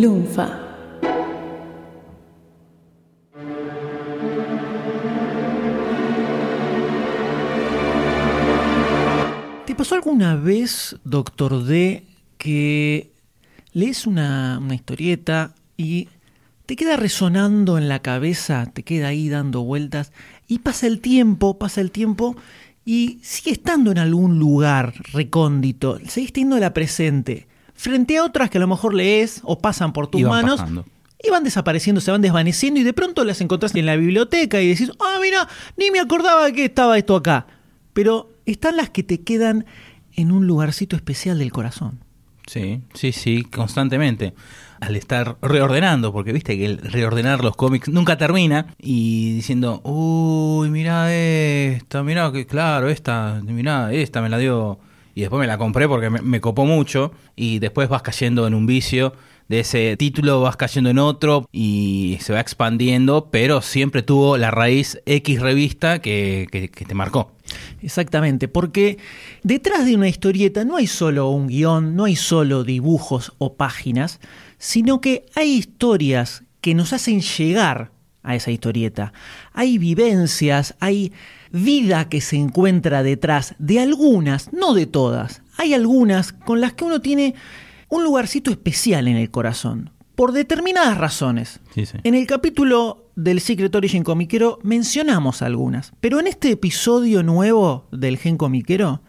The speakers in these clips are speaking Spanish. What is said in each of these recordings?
Lunfa. ¿Te pasó alguna vez, doctor D, que lees una, historieta y te queda resonando en la cabeza, te queda ahí dando vueltas y pasa el tiempo, pasa el tiempo y sigue estando en algún lugar recóndito, seguís teniendo la presente, frente a otras que a lo mejor lees o pasan por tus manos pasando. y van desapareciendo, se van desvaneciendo y de pronto las encontrás en la biblioteca y decís, ah, mira, ni me acordaba que estaba esto acá. Pero están las que te quedan en un lugarcito especial del corazón. Sí, sí, sí, constantemente. Al estar reordenando, porque viste que el reordenar los cómics nunca termina, y diciendo, uy, mira esta, mira que claro, esta, mira, esta me la dio, y después me la compré porque me, me copó mucho, y después vas cayendo en un vicio de ese título, vas cayendo en otro, y se va expandiendo, pero siempre tuvo la raíz X revista que, que- que te marcó. Exactamente, porque detrás de una historieta no hay solo un guion, no hay solo dibujos o páginas, sino que hay historias que nos hacen llegar a esa historieta. Hay vivencias, hay vida que se encuentra detrás de algunas, no de todas. Hay algunas con las que uno tiene un lugarcito especial en el corazón, por determinadas razones. Sí, sí. En el capítulo del Secret Origin Comiquero mencionamos algunas, pero en este episodio nuevo del Gen Comiquero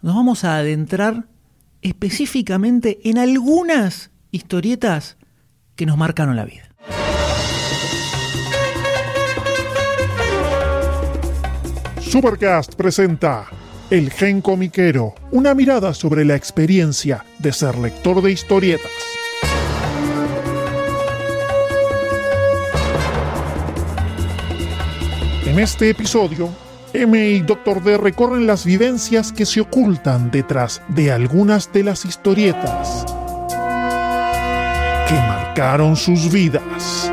nos vamos a adentrar específicamente en algunas historietas que nos marcaron la vida. Supercast presenta El Gen Comiquero, una mirada sobre la experiencia de ser lector de historietas. En este episodio, M y Dr. D recorren las vivencias que se ocultan detrás de algunas de las historietas que marcaron sus vidas.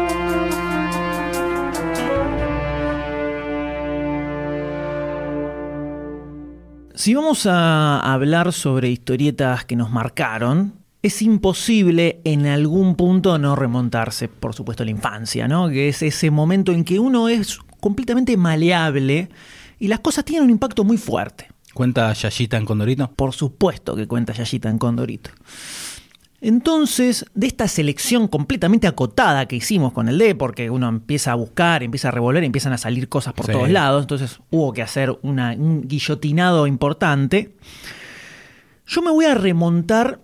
Si vamos a hablar sobre historietas que nos marcaron, es imposible en algún punto no remontarse, por supuesto, a la infancia, ¿no? Que es ese momento en que uno es completamente maleable y las cosas tienen un impacto muy fuerte. ¿Cuenta Yayita en Condorito? Por supuesto que cuenta Yayita en Condorito. Entonces, de esta selección completamente acotada que hicimos con el D, porque uno empieza a buscar, empieza a revolver, empiezan a salir cosas por Sí. todos lados, entonces hubo que hacer una- un guillotinado importante. Yo me voy a remontar,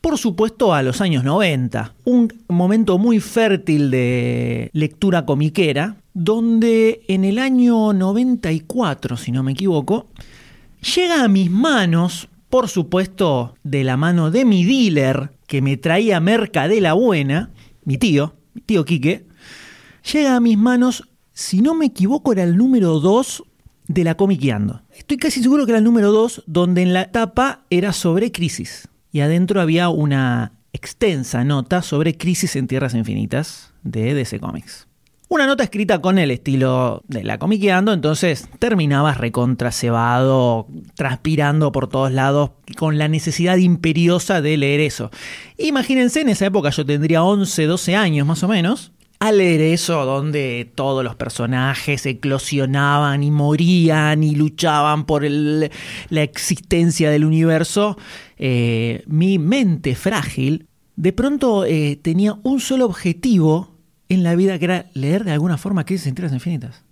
por supuesto, a los años 90, un momento muy fértil de lectura comiquera, donde en el año 94, si no me equivoco, llega a mis manos, por supuesto, de la mano de mi dealer que me traía merca de la buena, mi tío, mi tío Quique, llega a mis manos, si no me equivoco, era el número 2 de la Comiqueando. Estoy casi seguro que era el número 2, donde en la tapa era sobre crisis. Y adentro había una extensa nota sobre crisis en Tierras Infinitas de DC Comics. Una nota escrita con el estilo de la comiqueando, entonces terminabas recontra cebado, transpirando por todos lados, con la necesidad imperiosa de leer eso. Imagínense, en esa época yo tendría 11, 12 años más o menos, a leer eso donde todos los personajes eclosionaban y morían y luchaban por la existencia del universo, eh, mi mente frágil de pronto eh, tenía un solo objetivo en la vida que era leer de alguna forma Crisis en Tierras Infinitas.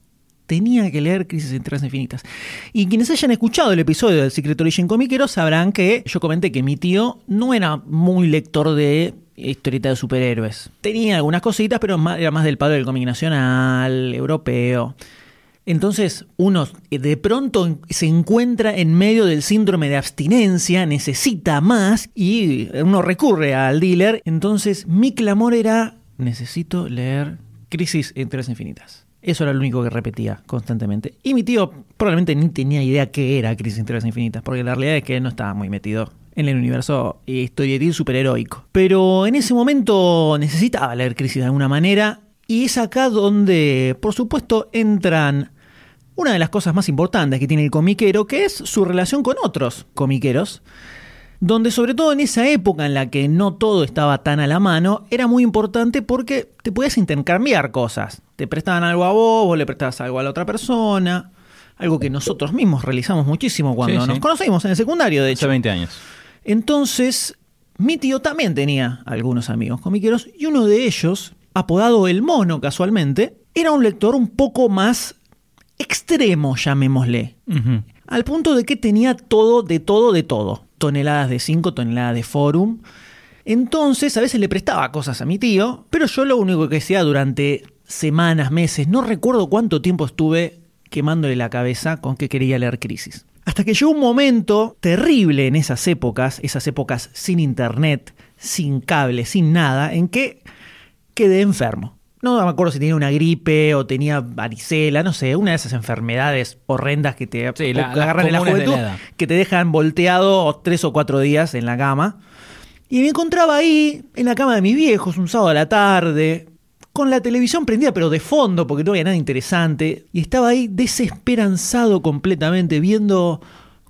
Tenía que leer Crisis en Infinitas. Y quienes hayan escuchado el episodio del Secret Origin Comiquero sabrán que yo comenté que mi tío no era muy lector de historieta de superhéroes. Tenía algunas cositas, pero era más del palo del cómic nacional, europeo. Entonces uno de pronto se encuentra en medio del síndrome de abstinencia, necesita más y uno recurre al dealer. Entonces mi clamor era, necesito leer Crisis en Tierras Infinitas. Eso era lo único que repetía constantemente. Y mi tío probablemente ni tenía idea qué era Crisis en Infinitas, porque la realidad es que él no estaba muy metido en el universo historietil superheroico. Pero en ese momento necesitaba leer Crisis de alguna manera, y es acá donde, por supuesto, entran una de las cosas más importantes que tiene el comiquero, que es su relación con otros comiqueros, donde sobre todo en esa época en la que no todo estaba tan a la mano, era muy importante porque te podías intercambiar cosas. Te prestaban algo a vos, vos le prestabas algo a la otra persona, algo que nosotros mismos realizamos muchísimo cuando Sí, nos sí. conocimos en el secundario, de Hace hecho. 20 años. Entonces, mi tío también tenía algunos amigos comiqueros y uno de ellos, apodado El Mono casualmente, era un lector un poco más extremo, llamémosle. Al punto de que tenía todo, de todo, de todo. Toneladas de 5, toneladas de forum. Entonces, a veces le prestaba cosas a mi tío, pero yo lo único que hacía durante semanas, meses, no recuerdo cuánto tiempo estuve quemándole la cabeza con que quería leer Crisis. Hasta que llegó un momento terrible en esas épocas, esas épocas sin internet, sin cable, sin nada, en que quedé enfermo. No me acuerdo si tenía una gripe o tenía varicela, no sé, una de esas enfermedades horrendas que te Sí, la- agarran en la juventud, la que te dejan volteado tres o cuatro días en la cama. Y me encontraba ahí, en la cama de mis viejos, un sábado a la tarde, con la televisión prendida, pero de fondo, porque no había nada interesante. Y estaba ahí desesperanzado completamente, viendo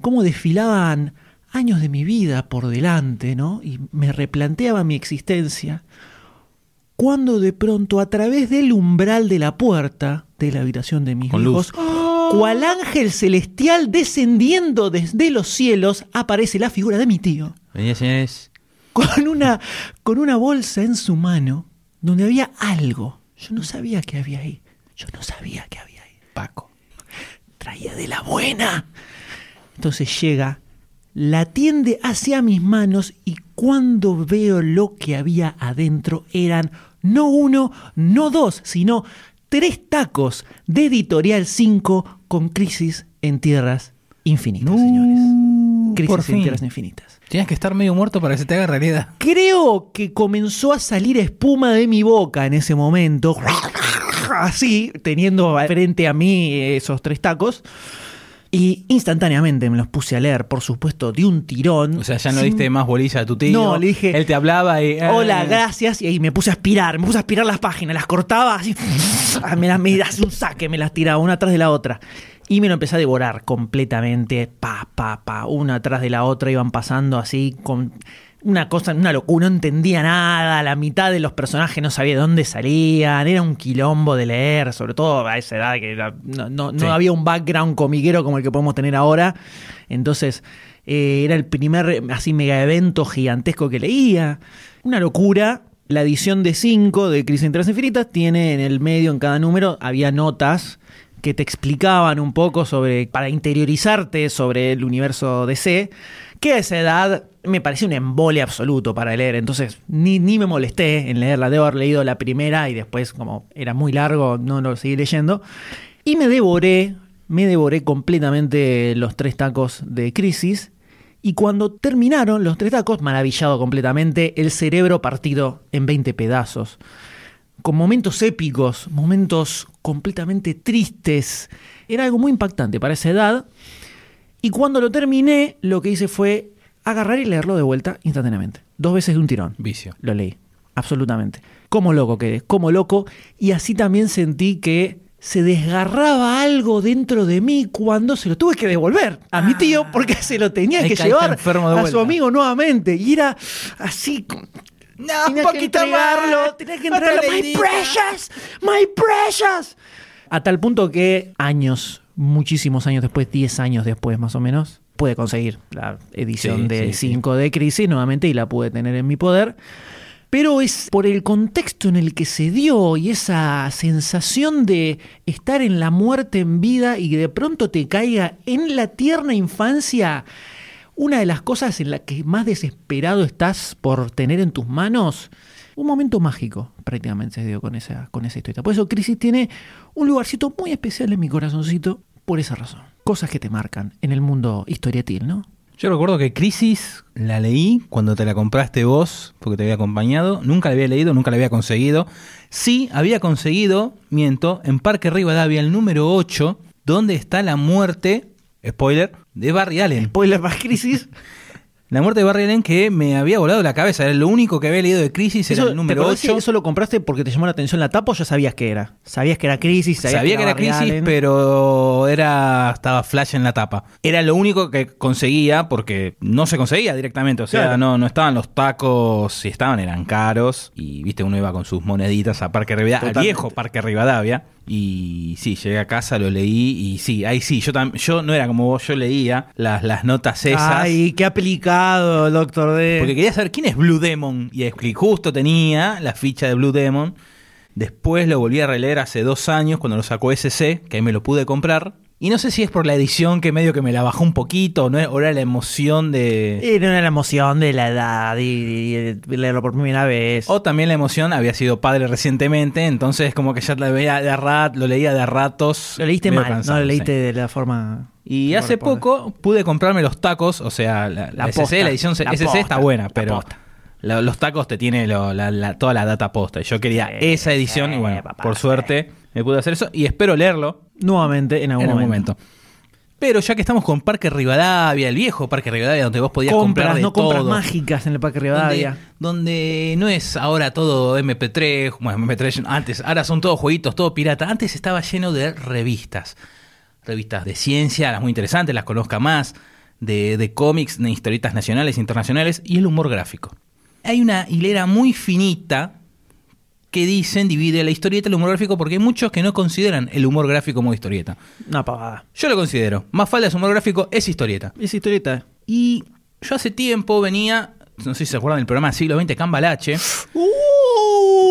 cómo desfilaban años de mi vida por delante, ¿no? Y me replanteaba mi existencia. Cuando de pronto, a través del umbral de la puerta de la habitación de mis Con luz. hijos, cual ángel celestial descendiendo desde los cielos, aparece la figura de mi tío Venía, señores. con una, con una bolsa en su mano donde había algo. Yo no sabía qué había ahí. Yo no sabía qué había ahí. Paco. Traía de la buena. Entonces llega, la tiende hacia mis manos y cuando veo lo que había adentro eran no uno, no dos, sino tres tacos de Editorial 5 con Crisis en Tierras Infinitas, señores. Crisis en. Tierras Infinitas. Tienes que estar medio muerto para que se te haga realidad. Creo que comenzó a salir espuma de mi boca en ese momento. Así, teniendo frente a mí esos tres tacos. Y instantáneamente me los puse a leer, por supuesto, de un tirón. O sea, ya no sin- diste más bolilla a tu tío. No, le dije, Él te hablaba y. Hola, gracias. Y ahí me puse a aspirar, me puse a aspirar las páginas, las cortaba así. Me las me hacía un saque, me las tiraba una tras de la otra. Y me lo empecé a devorar completamente, pa, pa, pa, una tras de la otra, iban pasando así con una cosa, una locura, no entendía nada, la mitad de los personajes no sabía de dónde salían, era un quilombo de leer, sobre todo a esa edad que era- no, no- había un background comiquero como el que podemos tener ahora. Entonces, eh, era el primer así mega evento gigantesco que leía. Una locura. La edición de 5 de Crisis en Tierras Infinitas tiene en el medio, en cada número, había notas que te explicaban un poco sobre, para interiorizarte sobre el universo DC, que a esa edad me parecía un embole absoluto para leer, entonces ni, ni me molesté en leerla, debo haber leído la primera y después como era muy largo no lo seguí leyendo, y me devoré, me devoré completamente los tres tacos de Crisis, y cuando terminaron los tres tacos, maravillado completamente, el cerebro partido en 20 pedazos con momentos épicos, momentos completamente tristes. Era algo muy impactante para esa edad. Y cuando lo terminé, lo que hice fue agarrar y leerlo de vuelta instantáneamente. Dos veces de un tirón. Vicio. Lo leí, absolutamente. Como loco quedé, como loco. Y así también sentí que se desgarraba algo dentro de mí cuando se lo tuve que devolver a mi tío porque se lo tenía que llevar a su amigo nuevamente. Y era así, No, Tenía que entregarlo, tenía que entregarlo. My precious, my precious. A tal punto que años, muchísimos años después, 10 años después más o menos, pude conseguir la edición Sí, de sí, sí. 5 de Crisis nuevamente y la pude tener en mi poder. Pero es por el contexto en el que se dio y esa sensación de estar en la muerte en vida y que de pronto te caiga en la tierna infancia una de las cosas en la que más desesperado estás por tener en tus manos, un momento mágico prácticamente se dio con esa, con esa historia. Por eso Crisis tiene un lugarcito muy especial en mi corazoncito por esa razón. Cosas que te marcan en el mundo historietil, ¿no? Yo recuerdo que Crisis la leí cuando te la compraste vos, porque te había acompañado. Nunca la había leído, nunca la había conseguido. Sí, había conseguido, miento, en Parque Rivadavia, el número 8, donde está la muerte, spoiler, de Barry Allen. Spoiler más Crisis. La muerte de Barry Allen que me había volado la cabeza. Era lo único que había leído de Crisis, era Eso, el número ¿te acordás que 8. ¿Eso lo compraste porque te llamó la atención la tapa o ya sabías que era? Sabías que era crisis, sabías Sabía que era Barry crisis, Allen. pero era estaba flash en la tapa. Era lo único que conseguía porque no se conseguía directamente. O sea, Claro. no, no estaban los tacos, si estaban eran caros. Y viste, uno iba con sus moneditas a Parque Rivadavia, al viejo Parque Rivadavia. Y sí, llegué a casa, lo leí y sí, ahí sí, yo yo no era como vos, yo leía las, las notas esas. Ay, qué aplicado, Doctor D. Porque quería saber quién es Blue Demon. Y justo tenía la ficha de Blue Demon. Después lo volví a releer hace dos años cuando lo sacó SC, que ahí me lo pude comprar. Y no sé si es por la edición que medio que me la bajó un poquito, ¿no? o era la emoción de... Era la emoción de la edad y, leerlo por primera vez. O también la emoción, había sido padre recientemente, entonces como que ya lo veía de a rat, lo leía de ratos. lo leíste mal, cansado, no lo leíste sí. de la forma. Y hace poco pude comprarme los tacos, o sea, la, la La SC, posta, la edición la SC posta, está buena, la pero la- los tacos te tiene lo- la- la- toda la data posta. Y yo quería Sí, esa edición y bueno, papá, por suerte me pude hacer eso y espero leerlo Nuevamente en algún en algún momento. momento. Pero ya que estamos con Parque Rivadavia, el viejo Parque Rivadavia, donde vos podías comprar de no compras mágicas en el Parque donde, Rivadavia. donde no es ahora todo MP3, bueno, MP3 antes, ahora son todos jueguitos, todo pirata. Antes estaba lleno de revistas. Revistas de ciencia, las muy interesantes, las conozca más, de, de cómics, de historietas nacionales e internacionales, y el humor gráfico. Hay una hilera muy finita que dicen divide la historieta el humor gráfico porque hay muchos que no consideran el humor gráfico como historieta. Una pavada. Yo lo considero. Más falda es humor gráfico, es historieta. Esa historieta. Y yo hace tiempo venía, no sé si se acuerdan del programa Siglo XX Cambalache,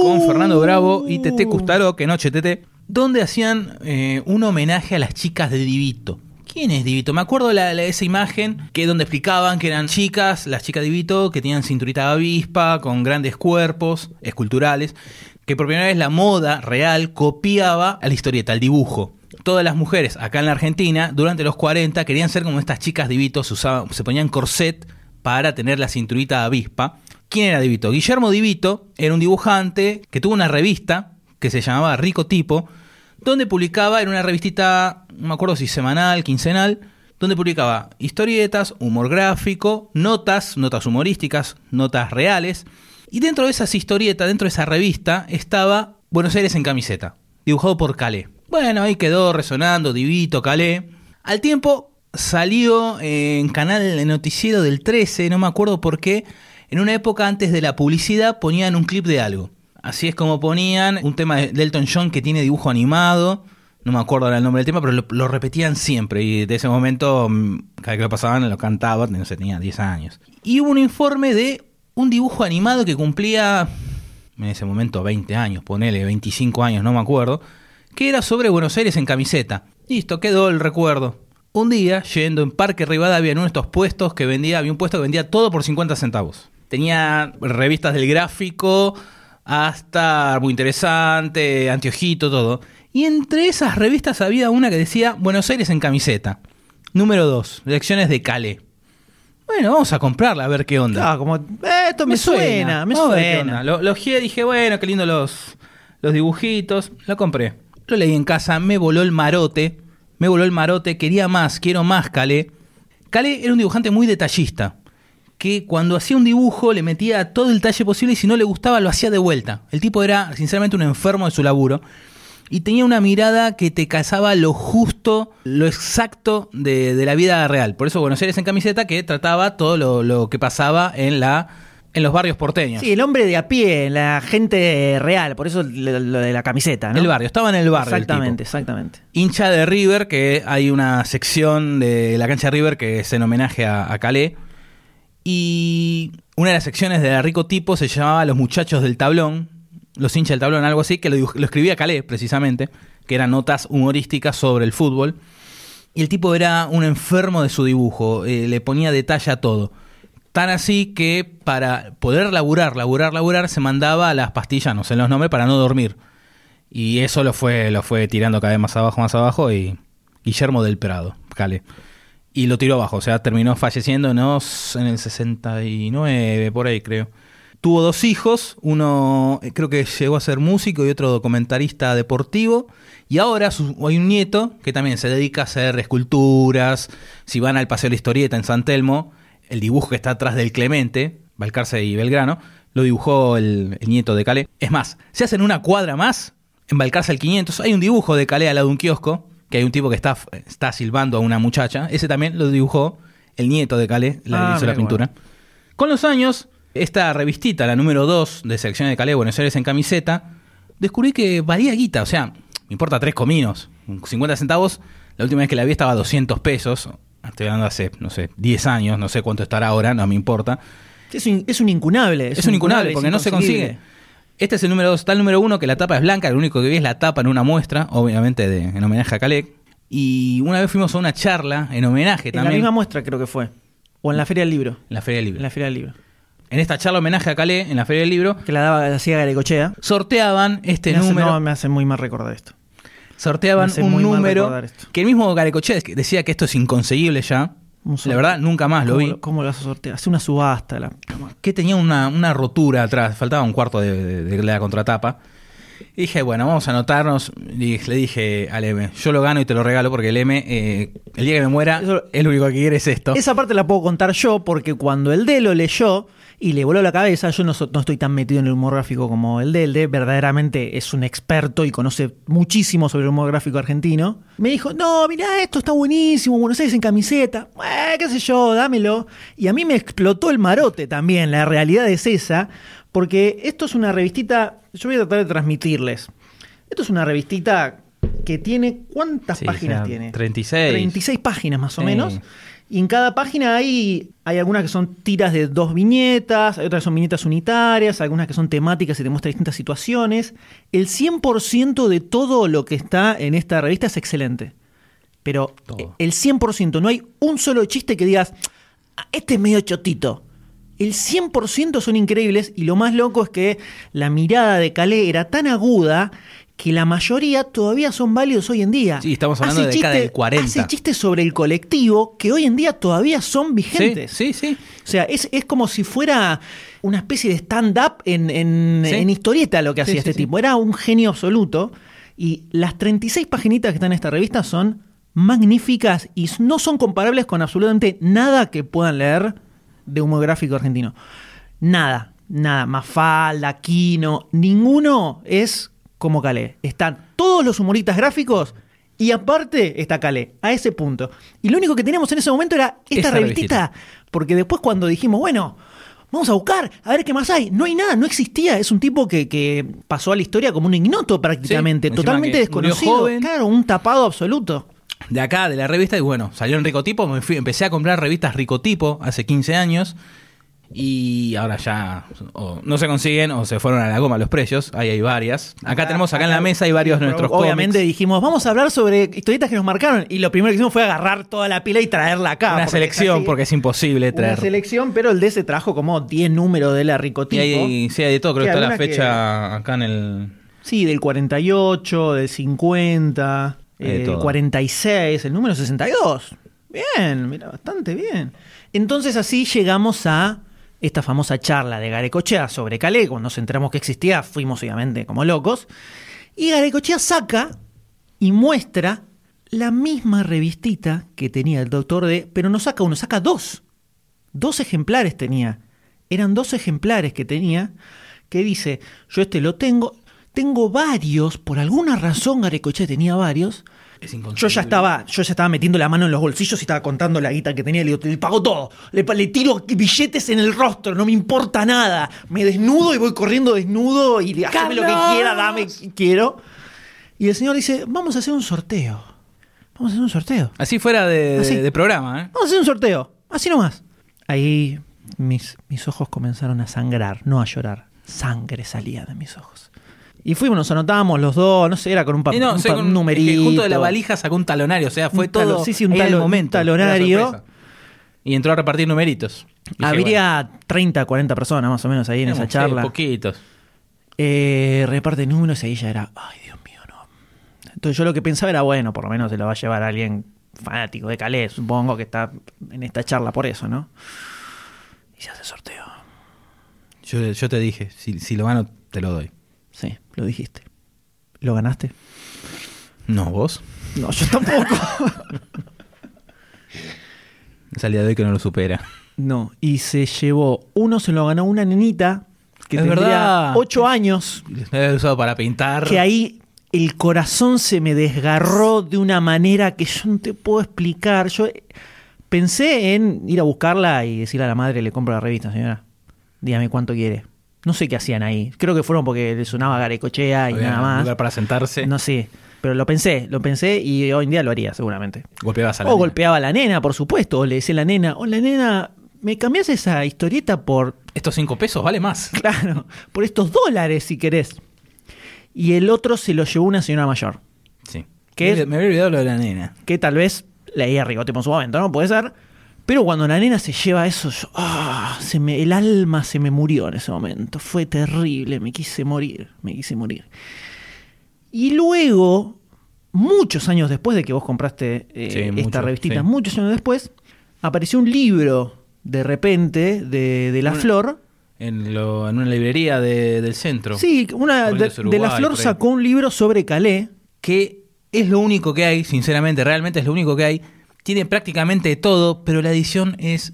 con Fernando Bravo y Tete Custaro, que noche Tete, donde hacían eh, un homenaje a las chicas de Divito. ¿Quién es Divito? Me acuerdo la, la- esa imagen que donde explicaban que eran chicas, las chicas de Divito, que tenían cinturita de avispa, con grandes cuerpos, esculturales, que por primera vez la moda real copiaba a la historieta, al dibujo. Todas las mujeres acá en la Argentina, durante los 40, querían ser como estas chicas Divito, se, usaban, se ponían corset para tener la cinturita avispa. ¿Quién era Divito? Guillermo Divito era un dibujante que tuvo una revista que se llamaba Rico Tipo, donde publicaba, en una revistita, no me acuerdo si semanal, quincenal, donde publicaba historietas, humor gráfico, notas, notas humorísticas, notas reales. Y dentro de esas historietas, dentro de esa revista, estaba Buenos Aires en camiseta, dibujado por Calé. Bueno, ahí quedó resonando, Divito, Calé. Al tiempo salió en canal de noticiero del 13, no me acuerdo por qué, en una época antes de la publicidad ponían un clip de algo. Así es como ponían un tema de Delton John que tiene dibujo animado. No me acuerdo el nombre del tema, pero lo, repetían siempre. Y de ese momento, mm, cada vez que lo pasaban, lo cantaba. No sé, tenía 10 años. Y hubo un informe de un dibujo animado que cumplía, en ese momento, 20 años, ponele 25 años, no me acuerdo. Que era sobre Buenos Aires en camiseta. Listo, quedó el recuerdo. Un día, yendo en Parque Rivadavia, en uno de estos puestos que vendía, había un puesto que vendía todo por 50 centavos. Tenía revistas del gráfico, hasta muy interesante, anteojito, todo. Y entre esas revistas había una que decía Buenos Aires en camiseta. Número 2, lecciones de Cale. Bueno, vamos a comprarla a ver qué onda. Como, eh, esto me, suena, me suena. Lo, lo dije, bueno, qué lindo los, los dibujitos. Lo compré. Lo leí en casa, me voló el marote. Me voló el marote, quería más, quiero más, Calé. Calé era un dibujante muy detallista. Que cuando hacía un dibujo le metía todo el talle posible y si no le gustaba lo hacía de vuelta. El tipo era, sinceramente, un enfermo de su laburo. Y tenía una mirada que te casaba lo justo, lo exacto de, de la vida real. Por eso Buenos Aires en camiseta que trataba todo lo, lo que pasaba en la en los barrios porteños. Sí, el hombre de a pie, la gente real, por eso lo, lo de la camiseta, ¿no? El barrio, estaba en el barrio. Exactamente, exactamente. Hincha de River, que hay una sección de la cancha de River que es en homenaje a, a Calé. Y una de las secciones de Rico Tipo se llamaba Los Muchachos del Tablón, los hinchas del tablón, algo así, que lo, lo escribía Calé, precisamente, que eran notas humorísticas sobre el fútbol. Y el tipo era un enfermo de su dibujo, eh, le ponía detalle a todo. Tan así que para poder laburar, laburar, laburar, se mandaba a las pastillas, no sé los nombres, para no dormir. Y eso lo fue, lo fue tirando cada vez más abajo, más abajo, y Guillermo del Prado, Cale. Y lo tiró abajo, o sea, terminó falleciendo ¿no? en el 69, por ahí creo. Tuvo dos hijos, uno eh, creo que llegó a ser músico y otro documentarista deportivo. Y ahora su- hay un nieto que también se dedica a hacer esculturas. Si van al Paseo de la Historieta en San Telmo, el dibujo que está atrás del Clemente, Balcarce y Belgrano, lo dibujó el, el nieto de Calais. Es más, se hacen una cuadra más, en Balcarce al 500, hay un dibujo de Calais al lado de un kiosco, que hay un tipo que está, está silbando a una muchacha. Ese también lo dibujó el nieto de Calais, la Ah, hizo la pintura. Con los años, esta revistita, la número 2 de Selección de Calais, Buenos Aires en camiseta, descubrí que valía guita, o sea, me importa tres cominos, 50 centavos, la última vez que la vi estaba a 200 pesos, estoy hablando hace, no sé, 10 años, no sé cuánto estará ahora, no me importa. Es un, es un incunable. Es, un incunable porque no se consigue. Este es el número 2, está el número 1 que la tapa es blanca, lo único que vi es la tapa en una muestra, obviamente de, en homenaje a Calais. Y una vez fuimos a una charla en homenaje En la también misma muestra creo que fue. O en la Feria del Libro. en la Feria del Libro. En la Feria del Libro. En esta charla homenaje a Calais, en la Feria del Libro, Que la daba la hacía Garecochea. sorteaban este me hace, número. no, me hace muy mal recordar esto. sorteaban un número que el mismo Garecochea decía que esto es inconseguible ya. La verdad, nunca más lo ¿Cómo vi. ¿Cómo lo vas a sortear? Hace una subasta. La... Que tenía una, una rotura atrás, faltaba un cuarto de, de- de la contratapa. Y dije, bueno, vamos a anotarnos. Y le dije al M, yo lo gano y te lo regalo porque el M, eh, el día que me muera, Eso- el único que quiere es esto. Esa parte la puedo contar yo porque cuando el D lo leyó y le voló la cabeza, yo no, so- no estoy tan metido en el humor gráfico como el D. El D verdaderamente es un experto y conoce muchísimo sobre el humor gráfico argentino. Me dijo, no, mirá, esto está buenísimo, Buenos Aires en camiseta. Qué sé yo, dámelo. Y a mí me explotó el marote también, la realidad es esa, porque esto es una revistita, yo voy a tratar de transmitirles. Esto es una revistita que tiene, ¿cuántas Sí, páginas o sea, tiene? 36. 36 páginas más o Sí. menos. Y en cada página hay, hay algunas que son tiras de dos viñetas, hay otras que son viñetas unitarias, algunas que son temáticas y te muestran distintas situaciones. El 100% de todo lo que está en esta revista es excelente. Pero Todo. el 100%, no hay un solo chiste que digas, "Ah, este es medio chotito. El 100% son increíbles y lo más loco es que la mirada de Calais era tan aguda que la mayoría todavía son válidos hoy en día. Sí, estamos hablando Hace de década del 40. Hace chistes sobre el colectivo que hoy en día todavía son vigentes. sí, sí. O sea, es, es como si fuera una especie de stand-up en, en- Sí. en historieta lo que hacía Sí, este tipo. Era un genio absoluto. Y las 36 paginitas que están en esta revista son magníficas y no son comparables con absolutamente nada que puedan leer de humor gráfico argentino. Nada, nada. Mafalda, Quino, ninguno es como Calais. Están todos los humoristas gráficos y aparte está Calais, a ese punto. Y lo único que teníamos en ese momento era esta Esa revistita. Porque después cuando dijimos, bueno, vamos a buscar, a ver qué más hay. No hay nada, no existía. Es un tipo que, que pasó a la historia como un ignoto prácticamente, totalmente desconocido. joven. Claro, un tapado absoluto. De acá, de la revista, y bueno, salió en Ricotipo, me fui, empecé a comprar revistas Ricotipo hace 15 años, y ahora ya o no se consiguen o se fueron a la goma los precios, ahí hay varias. Acá, tenemos, acá en la mesa hay varios de nuestros Obviamente dijimos, vamos a hablar sobre historietas que nos marcaron. Y lo primero que hicimos fue agarrar toda la pila y traerla acá. Una selección, porque es imposible Una traer. selección, pero el D se trajo como 10 números de la Y Ricotipo. hay, sí, hay de todo, creo que está la fecha acá en el... Sí, del 48, del 50, Hay de eh, todo. 46, el número 62. Bien, mira, bastante bien. Entonces así llegamos a esta famosa charla de Garecochea sobre Calais. Cuando nos enteramos que existía, fuimos obviamente como locos. Y Garecochea saca y muestra la misma revistita que tenía el doctor D, pero no saca uno, saca dos. Dos ejemplares tenía. Eran dos ejemplares que tenía que dice, yo este lo tengo, tengo varios, por alguna razón Garecochea tenía varios. Es Yo ya estaba, yo ya estaba metiendo la mano en los bolsillos y estaba contando la guita que tenía. Le digo, le pago todo. Le, le tiro billetes en el rostro, no me importa nada. Me desnudo y voy corriendo desnudo y le- haceme lo que quiera, dame, quiero. Y el señor dice, vamos a hacer un sorteo. Vamos a hacer un sorteo. Así fuera de, Así. de- de programa, ¿eh? Vamos a hacer un sorteo. Así nomás. Ahí mis, mis ojos comenzaron a sangrar, no a llorar. Sangre salía de mis ojos. Y fuimos, nos anotábamos los dos, no sé, era con un, pa- Y no, un, sé, pa- con- un es que numerito. junto de la valija sacó un talonario, o sea, fue talo- todo sí, sí, un talo- un momento, talonario. Y entró a repartir numeritos. Dije, bueno, Habría 30, 40 personas más o menos ahí en esa sí, charla. poquitos. Eh, reparte números y ahí ya era, ay Dios mío, no. Entonces yo lo que pensaba era, bueno, por lo menos se lo va a llevar alguien fanático de Calais, supongo que está en esta charla por eso, ¿no? Y se hace sorteo. Yo, yo te dije, si, si lo gano, te lo doy. Sí, lo dijiste. ¿Lo ganaste? No, vos. No, yo tampoco. Es al día de hoy que no lo supera. No, y se llevó, uno se lo ganó una nenita que Es tendría verdad. 8 años, Lo he usado para pintar. que ahí el corazón se me desgarró de una manera que yo no te puedo explicar. Yo pensé en ir a buscarla y decirle a la madre, le compro la revista, señora. Dígame cuánto quiere. No sé qué hacían ahí. Creo que fueron porque le sonaba Garecochea y Había nada un más. lugar para sentarse. No sé. Pero lo pensé, lo pensé y hoy en día lo haría seguramente. Golpeabas a la O nena. golpeaba a la nena, por supuesto. O le decía a la nena, o la nena, ¿me cambiás esa historieta por Estos cinco pesos vale más. Claro, por estos dólares si querés. Y el otro se lo llevó una señora mayor, Sí. ¿Qué Me- es? Me había olvidado lo de la nena. que tal vez leía Rigote en su momento, ¿no? Puede ser. Pero cuando la nena se lleva eso, yo- ah, se me, el alma se me murió en ese momento. Fue terrible, me quise morir, me quise morir. Y luego, muchos años después de que vos compraste eh, Sí, esta mucho, revistita, sí. muchos años después, apareció un libro de repente de, de La Una- Flor. En, lo- en una librería de- del centro. Sí, una de, de La Flor sacó un libro sobre Calais. Que es lo único que hay, sinceramente, realmente es lo único que hay. Tiene prácticamente todo, pero la edición es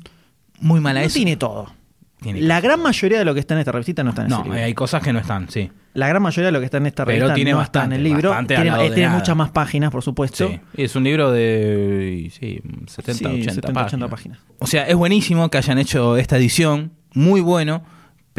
muy mala. No tiene todo. tiene La gran mayoría de lo que está en esta revista no está en ese No, libro. hay cosas que no están, sí. La gran mayoría de lo que está en esta Pero revista tiene no está en bastante, el libro. bastante al tiene lado eh, de tiene nada. muchas más páginas, por supuesto. Sí. Es un libro de sí, 70, Sí, 80, 70, páginas. 80 páginas. O sea, es buenísimo que hayan hecho esta edición, muy bueno,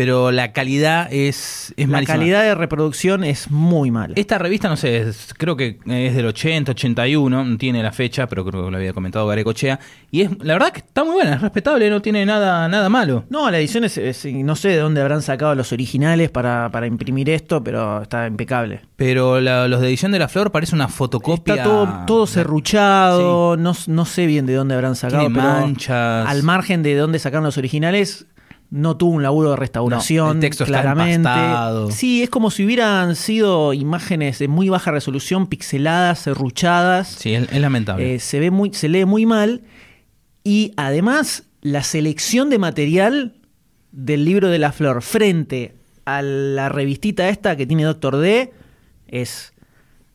pero la calidad es, es La malísima. calidad de reproducción es muy mala. Esta revista, no sé, es- creo que es del 80, 81, no tiene la fecha, pero creo que lo había comentado Garecochea. Y es la verdad que está muy buena, es respetable, no tiene nada, nada malo. No, la edición es, es- no sé de dónde habrán sacado los originales para, para imprimir esto, pero está impecable. Pero la- los de edición de la flor parece una fotocopia. Está todo, todo serruchado, no, no sé bien de dónde habrán sacado, Tiene pero manchas. al margen de dónde sacaron los originales, no tuvo un laburo de restauración, No, el texto está claramente. Sí, es como si hubieran sido imágenes de muy baja resolución, pixeladas, serruchadas. Sí, es, es lamentable. Eh, se ve muy, se lee muy mal. Y además, la selección de material del libro de la flor frente a la revistita esta que tiene Doctor D es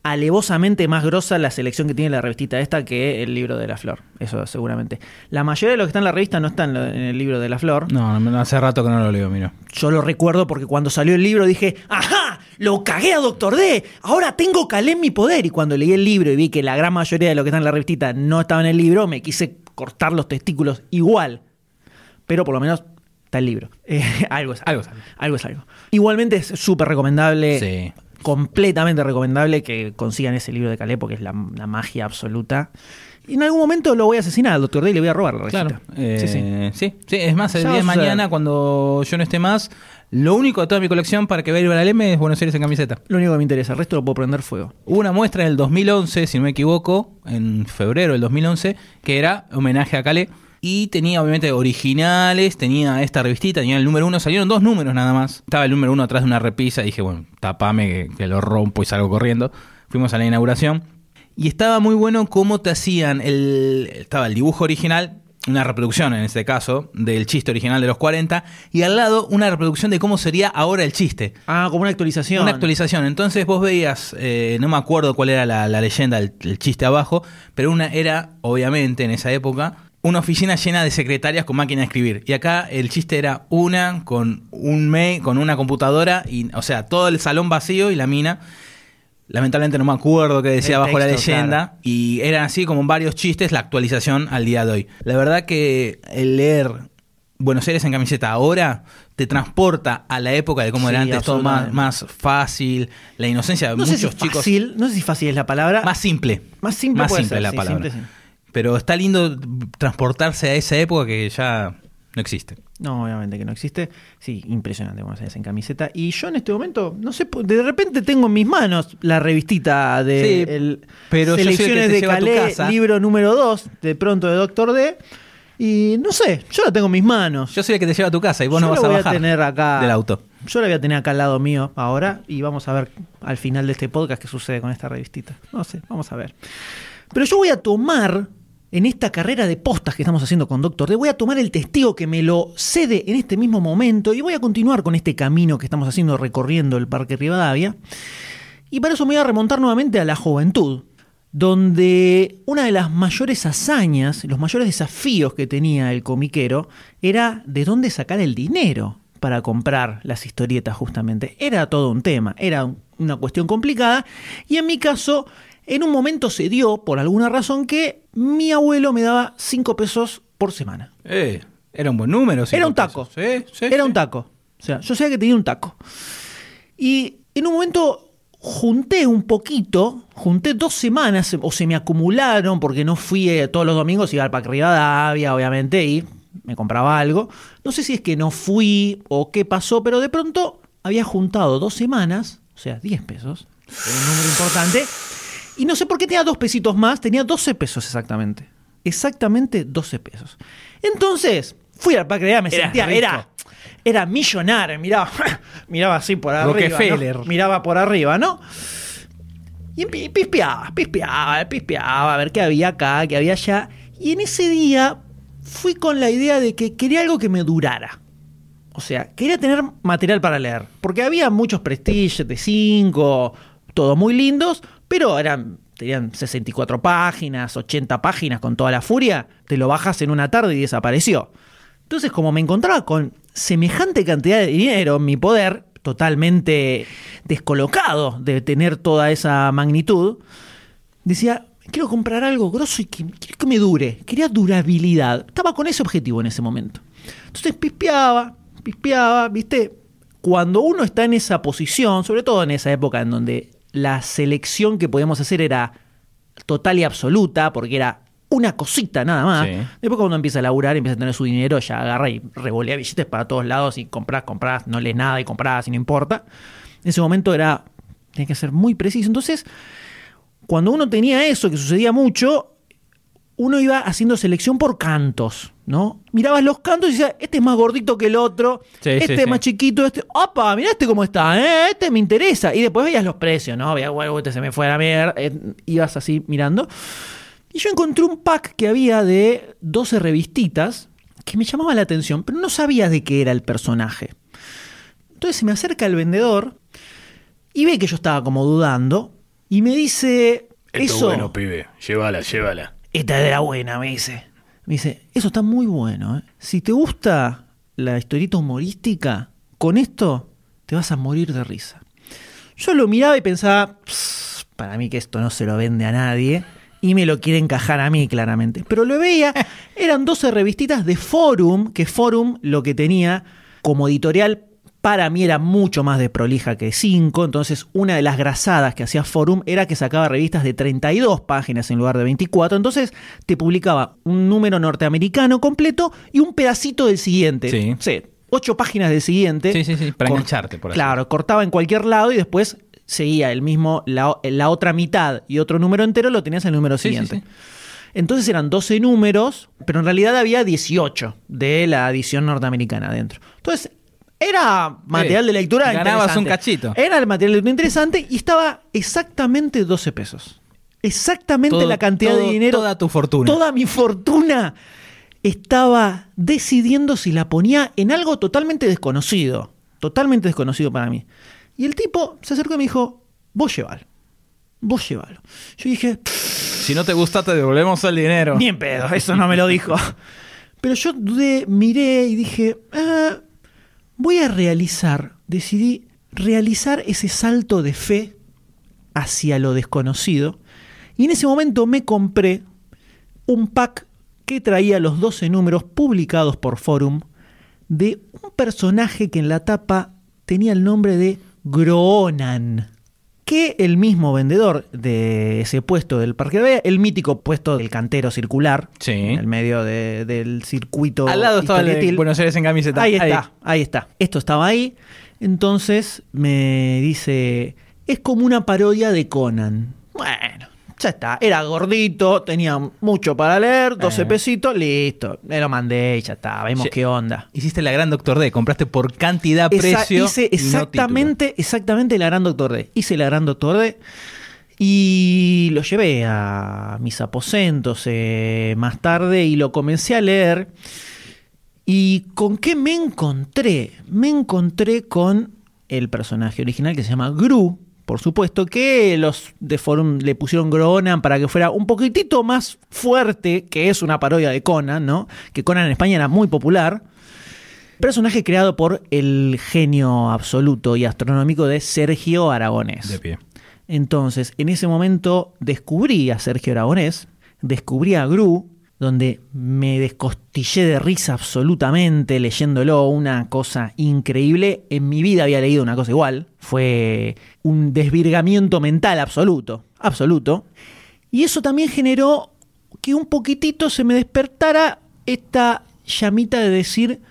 alevosamente más grosa la selección que tiene la revistita esta que el libro de la flor. Eso seguramente. La mayoría de lo que está en la revista no está en, el libro de la flor. no, no, hace rato que no lo leo, mira. Yo lo recuerdo porque cuando salió el libro dije, ¡ajá! ¡Lo cagué a Doctor D! Ahora tengo Calé en mi poder. Y cuando leí el libro y vi que la gran mayoría de lo que está en la revistita no estaba en el libro, me quise cortar los testículos igual. Pero por lo menos está el libro. Eh, algo es algo. Algo es algo. Algo es algo. Igualmente es súper recomendable. Sí. Completamente recomendable que consigan ese libro de Calé porque es la, la magia absoluta. Y en algún momento lo voy a asesinar al Doctor D y le voy a robar la revista. Claro. Eh, Sí, sí. sí, sí. es más, el Ya día de a mañana, cuando yo no esté más, lo único de toda mi colección para que vea el M es Buenos Aires en camiseta. Lo único que me interesa, el resto lo puedo prender fuego. Hubo una muestra en el 2011, si no me equivoco, en febrero del 2011, que era homenaje a Calais. Y tenía obviamente originales, tenía esta revistita, tenía el número uno, salieron dos números nada más. Estaba el número uno atrás de una repisa y dije, bueno, tapame que, que lo rompo y salgo corriendo. Fuimos a la inauguración. Y estaba muy bueno cómo te hacían el. Estaba el dibujo original, una reproducción en este caso, del chiste original de los 40, y al lado una reproducción de cómo sería ahora el chiste. Ah, como una actualización. Una actualización. Entonces vos veías, eh, no me acuerdo cuál era la, la leyenda, el, el chiste abajo, pero una era, obviamente, en esa época, una oficina llena de secretarias con máquina de escribir. Y acá el chiste era una con un mail, con una computadora, y, o sea, todo el salón vacío y la mina. Lamentablemente no me acuerdo qué decía El abajo la leyenda. claro. Y eran así como varios chistes la actualización al día de hoy. La verdad que el leer Buenos Aires en camiseta ahora te transporta a la época de cómo Sí, era antes, todo más, más fácil, la inocencia de No sé muchos si chicos. fácil, no sé si fácil es la palabra. Más simple. Más simple Más puede simple ser, la sí, palabra. simple, sí. Pero está lindo transportarse a esa época que ya no existe. No, obviamente que no existe. Sí, impresionante Buenos Aires en camiseta. Y yo en este momento, no sé, de repente tengo en mis manos la revistita de Sí, el pero Selecciones de a Calais, libro número 2, de pronto de Doctor D. Y no sé, yo la tengo en mis manos. Yo soy el que te lleva a tu casa y vos Yo no la vas a voy bajar tener acá del auto. Yo la voy a tener acá al lado mío ahora y vamos a ver al final de este podcast qué sucede con esta revistita. No sé, vamos a ver. Pero yo voy a tomar en esta carrera de postas que estamos haciendo con Doctor D, voy a tomar el testigo que me lo cede en este mismo momento y voy a continuar con este camino que estamos haciendo recorriendo el Parque Rivadavia. Y para eso me voy a remontar nuevamente a la juventud. donde una de las mayores hazañas, los mayores desafíos que tenía el comiquero era de dónde sacar el dinero para comprar las historietas justamente. Era todo un tema, era una cuestión complicada y en mi caso en un momento se dio, por alguna razón, que mi abuelo me daba 5 pesos por semana. Eh, era un buen número. Era cinco un taco. Sí, sí, Era sí. un taco. O sea, yo sabía que tenía un taco. Y en un momento junté un poquito, junté dos semanas, o se me acumularon, porque no fui eh, todos los domingos, iba al Parque Rivadavia, obviamente, y me compraba algo. No sé si es que no fui o qué pasó, pero de pronto había juntado dos semanas, o sea, 10 pesos, era un número importante, y no sé por qué tenía dos pesitos más, tenía 12 pesos exactamente. Exactamente 12 pesos. Entonces, fui al Parque Rivadavia, me Eras sentía, rico. era, era millonario, miraba, miraba así por arriba. Miraba por arriba, ¿no? Y pi- pispeaba, pispeaba, pispeaba, a ver qué había acá, qué había allá. Y en ese día fui con la idea de que quería algo que me durara. O sea, quería tener material para leer. Porque había muchos prestigios de 5, todos muy lindos, pero eran, tenían 64 páginas, 80 páginas con toda la furia. Te lo bajas en una tarde y desapareció. Entonces, como me encontraba con semejante cantidad de dinero en mi poder, totalmente descolocado de tener toda esa magnitud, decía, quiero comprar algo grosso y que, que me dure. Quería durabilidad. Estaba con ese objetivo en ese momento. Entonces pispeaba, pispeaba, ¿viste? Cuando uno está en esa posición, sobre todo en esa época en donde la selección que podíamos hacer era total y absoluta, porque era una cosita nada más. Sí. Después cuando empieza a laburar, empieza a tener su dinero, ya agarra y revolea billetes para todos lados y compras, compras, no lees nada y compras y no importa. En ese momento era, tenía que ser muy preciso. Entonces, cuando uno tenía eso, que sucedía mucho, uno iba haciendo selección por cantos, ¿no? Mirabas los cantos y decías, este es más gordito que el otro, Sí, este sí, es sí. más chiquito, este, opa, mirá este cómo está, ¿eh? este me interesa. Y después veías los precios, ¿no? Veías, bueno, este se me fue a la mierda, eh, ibas así mirando. Y yo encontré un pack que había de 12 revistitas que me llamaba la atención, pero no sabía de qué era el personaje. Entonces se me acerca el vendedor y ve que yo estaba como dudando y me dice, eso, pibe. Llévala, llévala. esta era buena, me dice. Me dice, eso está muy bueno. ¿eh? Si te gusta la historieta humorística, con esto te vas a morir de risa. Yo lo miraba y pensaba, "Pss, para mí que esto no se lo vende a nadie. Y me lo quiere encajar a mí, claramente. Pero lo veía, eran 12 revistitas de Forum, que Forum lo que tenía como editorial para mí era mucho más de prolija que 5. Entonces, una de las grasadas que hacía Forum era que sacaba revistas de 32 páginas en lugar de 24. Entonces, te publicaba un número norteamericano completo y un pedacito del siguiente. Sí. Sí, ocho páginas del siguiente. Sí, sí, sí, para engancharte, por así Claro, cortaba en cualquier lado y después seguía el mismo, la, la otra mitad y otro número entero lo tenías en el número Sí, sí, siguiente. sí. Entonces eran 12 números, pero en realidad había 18 de la edición norteamericana adentro. Entonces, era material de lectura ganabas un cachito. Era el material de lectura interesante y estaba exactamente 12 pesos. Exactamente Todo- la cantidad todo- de dinero. toda tu fortuna. Toda mi fortuna estaba decidiendo si la ponía en algo totalmente desconocido. Totalmente desconocido para mí. Y el tipo se acercó y me dijo, vos llévalo. Vos llévalo. Yo dije, Si no te gusta, te devolvemos el dinero. ni en pedo, eso no me lo dijo. Pero yo dudé, miré y dije, "Ah, voy a realizar, decidí realizar ese salto de fe hacia lo desconocido. Y en ese momento me compré un pack que traía los 12 números publicados por Forum de un personaje que en la tapa tenía el nombre de Groonan. Que el mismo vendedor de ese puesto del Parque de Vea, el mítico puesto del cantero circular, Sí. en el medio de- del circuito. Al lado estaba el de. Buenos Aires en camiseta. Ahí está, ahí está. Esto estaba ahí. Entonces me dice, es como una parodia de Conan. Bueno, ya está. Era gordito, tenía mucho para leer, 12 Eh. pesitos, listo. Me lo mandé y ya está. Vemos Sí. qué onda. Hiciste la gran Doctor D. Compraste por cantidad, Esa- precio. hice no exactamente, exactamente la Gran Doctor D. Hice la Gran Doctor D y lo llevé a mis aposentos eh, más tarde y lo comencé a leer. ¿Y con qué me encontré? Me encontré con el personaje original que se llama Gru, por supuesto, que los de Forum le pusieron Gronan para que fuera un poquitito más fuerte, que es una parodia de Conan, ¿no? Que Conan en España era muy popular. Personaje creado por el genio absoluto y astronómico de Sergio Aragonés. De pie. Entonces, en ese momento descubrí a Sergio Aragonés, descubrí a Gru, donde me descostillé de risa absolutamente leyéndolo, una cosa increíble. En mi vida había leído una cosa igual. Fue un desvirgamiento mental absoluto, absoluto. Y eso también generó que un poquitito se me despertara esta llamita de decir,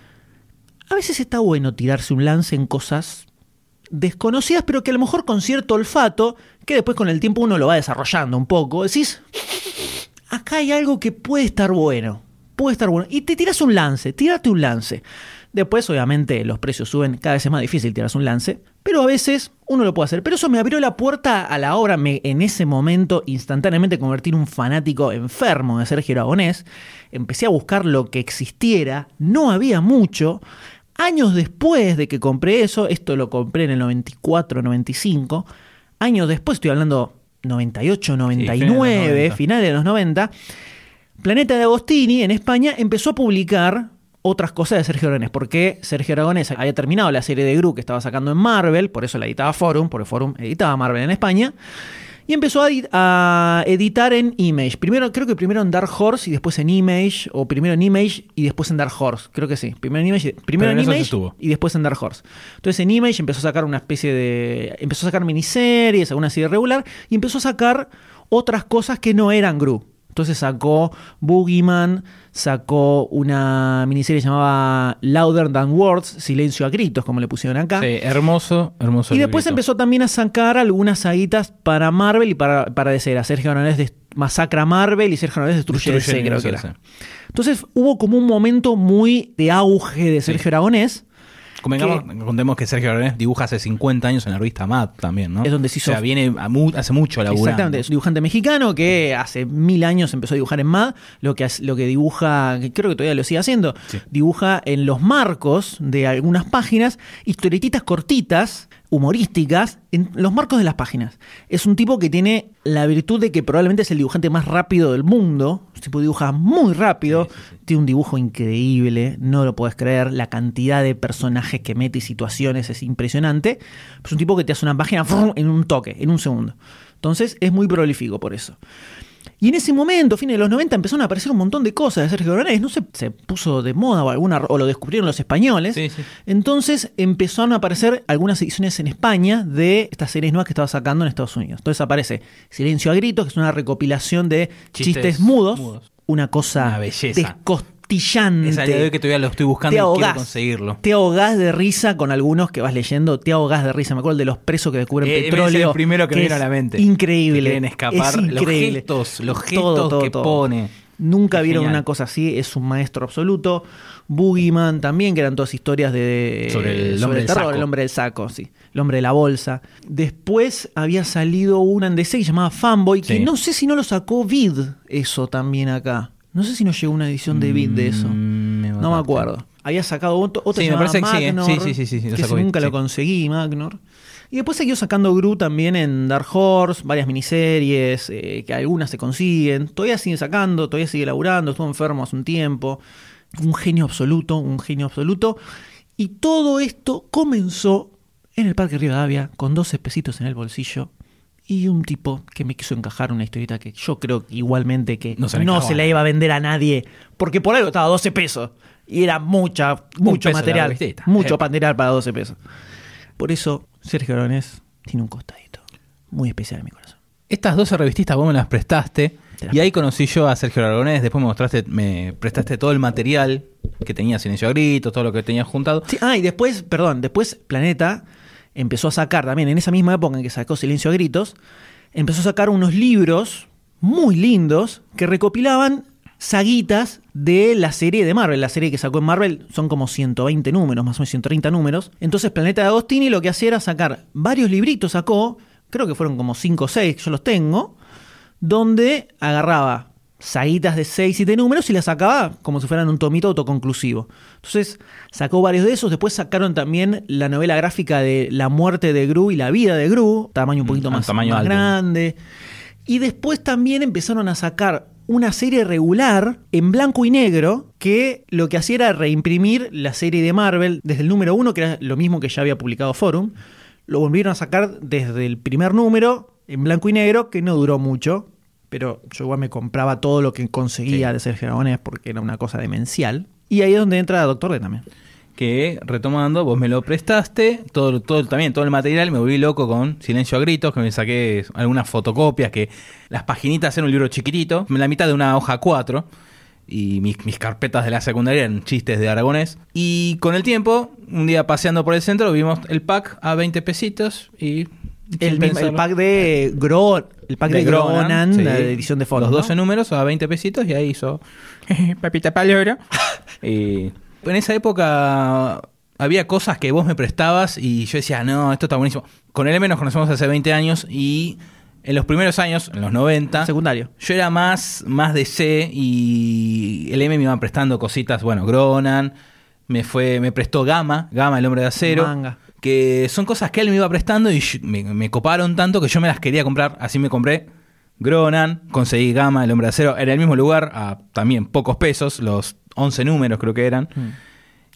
a veces está bueno tirarse un lance en cosas desconocidas, pero que a lo mejor con cierto olfato, que después con el tiempo uno lo va desarrollando un poco, decís, acá hay algo que puede estar bueno, puede estar bueno, y te tiras un lance, tírate un lance. Después, obviamente, los precios suben, cada vez es más difícil tirarse un lance, pero a veces uno lo puede hacer. Pero eso me abrió la puerta a la obra, me, en ese momento instantáneamente convertí en un fanático enfermo de Sergio Aragonés, empecé a buscar lo que existiera, no había mucho, Años después de que compré eso, esto lo compré en el 94, 95, años después, estoy hablando 98, 99, Sí, finales de los 90, Planeta de Agostini en España empezó a publicar otras cosas de Sergio Aragonés, porque Sergio Aragonés había terminado la serie de Gru que estaba sacando en Marvel, por eso la editaba Forum, porque Forum editaba Marvel en España, y empezó a, edi- a editar en Image. Primero, creo que primero en Dark Horse y después en Image, o primero en Image y después en Dark Horse. Creo que sí. Primero en Image, primero en Image y después en Dark Horse. Entonces en Image empezó a sacar una especie de. Empezó a sacar miniseries, alguna serie regular, y empezó a sacar otras cosas que no eran Gru. Entonces sacó Boogeyman, sacó una miniserie llamada Louder Than Words, Silencio a Gritos, como le pusieron acá. Sí, hermoso, hermoso. Y después empezó también a sacar algunas saguitas para Marvel y para, para DC. Era Sergio Aragonés des- masacra Marvel y Sergio Aragonés destruye, Destruye DC, creo que era. Entonces hubo como un momento muy de auge de Sergio Aragonés. Convengamos- contemos que Sergio Aragonés dibuja hace 50 años en la revista Mad también, ¿no? Es donde se hizo- O sea, viene a mu- hace mucho laburando. Exactamente, es un dibujante mexicano que hace mil años empezó a dibujar en MAD, lo que, lo que dibuja, que creo que todavía lo sigue haciendo, Sí. dibuja en los marcos de algunas páginas historietitas cortitas, humorísticas, en los marcos de las páginas. Es un tipo que tiene la virtud de que probablemente es el dibujante más rápido del mundo, un tipo que dibuja muy rápido, tiene un dibujo increíble, no lo puedes creer, la cantidad de personajes que mete y situaciones es impresionante. Es un tipo que te hace una página en un toque, en un segundo. Entonces es muy prolífico por eso. Y en ese momento, fines de los 90, empezaron a aparecer un montón de cosas de Sergio Aragonés. No sé, se puso de moda o alguna o lo descubrieron los españoles. Sí, sí. Entonces empezaron a aparecer algunas ediciones en España de estas series nuevas que estaba sacando en Estados Unidos. Entonces aparece Silencio a Gritos, que es una recopilación de chistes, Chistes mudos, mudos. Una cosa Una belleza. Descostillante. Es a día de hoy que todavía lo estoy buscando Te y quiero ahogás. conseguirlo. Te ahogás de risa con algunos que vas leyendo, te ahogás de risa. Me acuerdo el de los presos que descubren Eh, ese es petróleo. el primero que me vino es a la mente. Increíble. Que escapar. Es Los increíble. gestos, los gestos que pone. Nunca Es vieron genial. una cosa así, es un maestro absoluto. Boogeyman también, que eran todas historias de Sobre el hombre del terror, saco. el hombre del saco, sí. El hombre de la bolsa. Después había salido una en DC que llamaba Fanboy, que Sí. no sé si no lo sacó Vid eso también acá. No sé si no llegó una edición de Vid de eso. Mm, me No me acuerdo. Había sacado otro, otro Sí, me parece que sí, ¿eh? Magnor, Sí, sí, sí, sí, sí, lo que sacó nunca lo conseguí, Magnor. Y después siguió sacando Gru también en Dark Horse, varias miniseries, eh, que algunas se consiguen. Todavía sigue sacando, todavía sigue laburando, estuvo enfermo hace un tiempo. Un genio absoluto, un genio absoluto. Y todo esto comenzó en el Parque Rivadavia, con 12 pesitos en el bolsillo. Y un tipo que me quiso encajar una historieta que yo creo que igualmente que No no se la iba a vender a nadie. Porque por algo estaba a 12 pesos. Y era mucha, mucho material. Mucho Epa. material para 12 pesos. Por eso, Sergio Aronés tiene un costadito muy especial en mi corazón. Estas 12 revististas vos me las prestaste. Las Y ahí conocí yo a Sergio Aragonés. Después me mostraste, me prestaste todo el material que tenía Silencio a Gritos, todo lo que tenía juntado. Sí, ah, y después, perdón, después Planeta empezó a sacar también, en esa misma época en que sacó Silencio a Gritos, empezó a sacar unos libros muy lindos que recopilaban saguitas de la serie de Marvel. La serie que sacó en Marvel son como 120 números, más o menos 130 números. Entonces Planeta de Agostini lo que hacía era sacar varios libritos, sacó, creo que fueron como 5 o 6, yo los tengo, donde agarraba saguitas de 6, 7 números y las sacaba como si fueran un tomito autoconclusivo. Entonces sacó varios de esos, después sacaron también la novela gráfica de La muerte de Gru y la vida de Gru, tamaño un Mm, poquito más, tamaño más grande. Y después también empezaron a sacar una serie regular en blanco y negro que lo que hacía era reimprimir la serie de Marvel desde el número 1, que era lo mismo que ya había publicado Forum. Lo volvieron a sacar desde el primer número en blanco y negro, que no duró mucho, pero yo igual me compraba todo lo que conseguía Sí. de Sergio Aragonés porque era una cosa demencial. Y ahí es donde entra Doctor D también. que retomando, vos me lo prestaste, todo, todo también todo el material, me volví loco con Silencio a Gritos, que me saqué algunas fotocopias, que las paginitas eran un libro chiquitito, la mitad de una hoja 4, y mis, mis carpetas de la secundaria eran chistes de aragonés. Y con el tiempo, un día paseando por el centro, vimos el pack a 20 pesitos y... El, mismo- pack de Gro, el pack de, Gronan, sí. la edición de fondo. Los 12 números a 20 pesitos y ahí hizo Papita Paloro. y en esa época había cosas que vos me prestabas y yo decía, no, esto está buenísimo. Con el M nos conocemos hace 20 años y en los primeros años, en los 90, Secundario. yo era más, más de C y el M me iba prestando cositas, bueno, Gronan, me fue, me prestó Gama, Gama, el hombre de acero. Manga. Que son cosas que él me iba prestando y me, me coparon tanto que yo me las quería comprar. Así me compré Gronan, conseguí Gama, el hombre de acero, en el mismo lugar, a también pocos pesos, los 11 números creo que eran.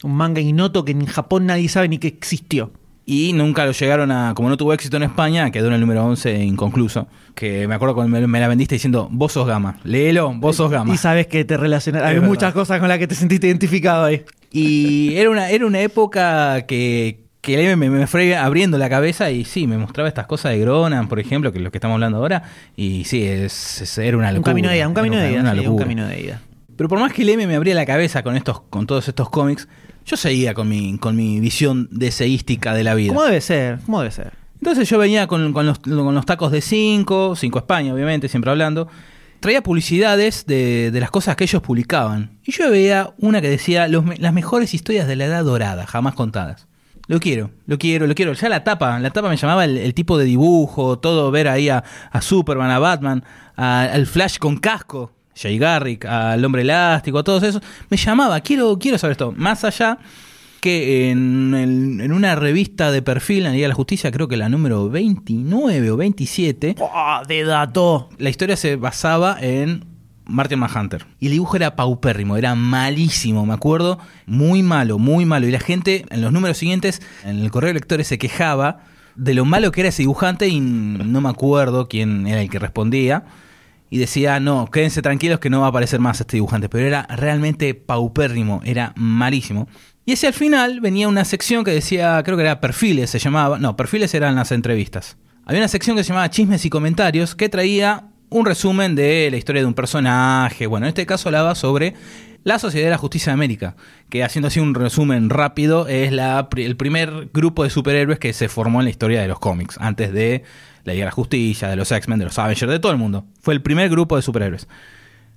Un manga ignoto que en Japón nadie sabe ni que existió. Y nunca lo llegaron a, como no tuvo éxito en España, quedó en el número 11 inconcluso. Que me acuerdo cuando me, me la vendiste diciendo, vos sos Gama, léelo, vos sos Gama. Y sabes que te relacionas. Hay muchas cosas con las que te sentiste identificado ahí. Y era una, era una época que, que me, me fue abriendo la cabeza y sí, me mostraba estas cosas de Gronan, por ejemplo, que es lo que estamos hablando ahora. Y sí, es, es- era una Un locura. camino de ida, un camino de ida. sí, un camino de ida. Pero por más que el M me abría la cabeza con estos, con todos estos cómics, yo seguía con mi, con mi visión deseística de la vida. ¿Cómo debe ser? ¿Cómo debe ser? Entonces yo venía con, con los, con los tacos de 5, 5 España, obviamente, siempre hablando. Traía publicidades de, de las cosas que ellos publicaban. Y yo veía una que decía los las mejores historias de la edad dorada, jamás contadas. Lo quiero, lo quiero, lo quiero. Ya la tapa, la tapa me llamaba el, el tipo de dibujo, todo, ver ahí a, a Superman, a Batman, a- al Flash con casco, Jay Garrick, al Hombre Elástico, todos esos. Me llamaba, quiero, quiero saber esto. Más allá que en, el- en una revista de perfil en la Liga de la Justicia, creo que la número 29 o 27, ¡Oh, de dato! la historia se basaba en Martin Manhunter. Y el dibujo era paupérrimo, era malísimo, me acuerdo. Muy malo, muy malo. Y la gente en los números siguientes, en el correo de lectores, se quejaba de lo malo que era ese dibujante y no me acuerdo quién era el que respondía. Y decía, no, quédense tranquilos que no va a aparecer más este dibujante. Pero era realmente paupérrimo, era malísimo. Y hacia el final venía una sección que decía, creo que era perfiles, se llamaba. No, perfiles eran las entrevistas. Había una sección que se llamaba chismes y comentarios que traía un resumen de la historia de un personaje. Bueno, en este caso hablaba sobre la Sociedad de la Justicia de América, que haciendo así un resumen rápido, es el primer grupo de superhéroes que se formó en la historia de los cómics, antes de la Liga de la Justicia, de los X-Men, de los Avengers, de todo el mundo. Fue el primer grupo de superhéroes.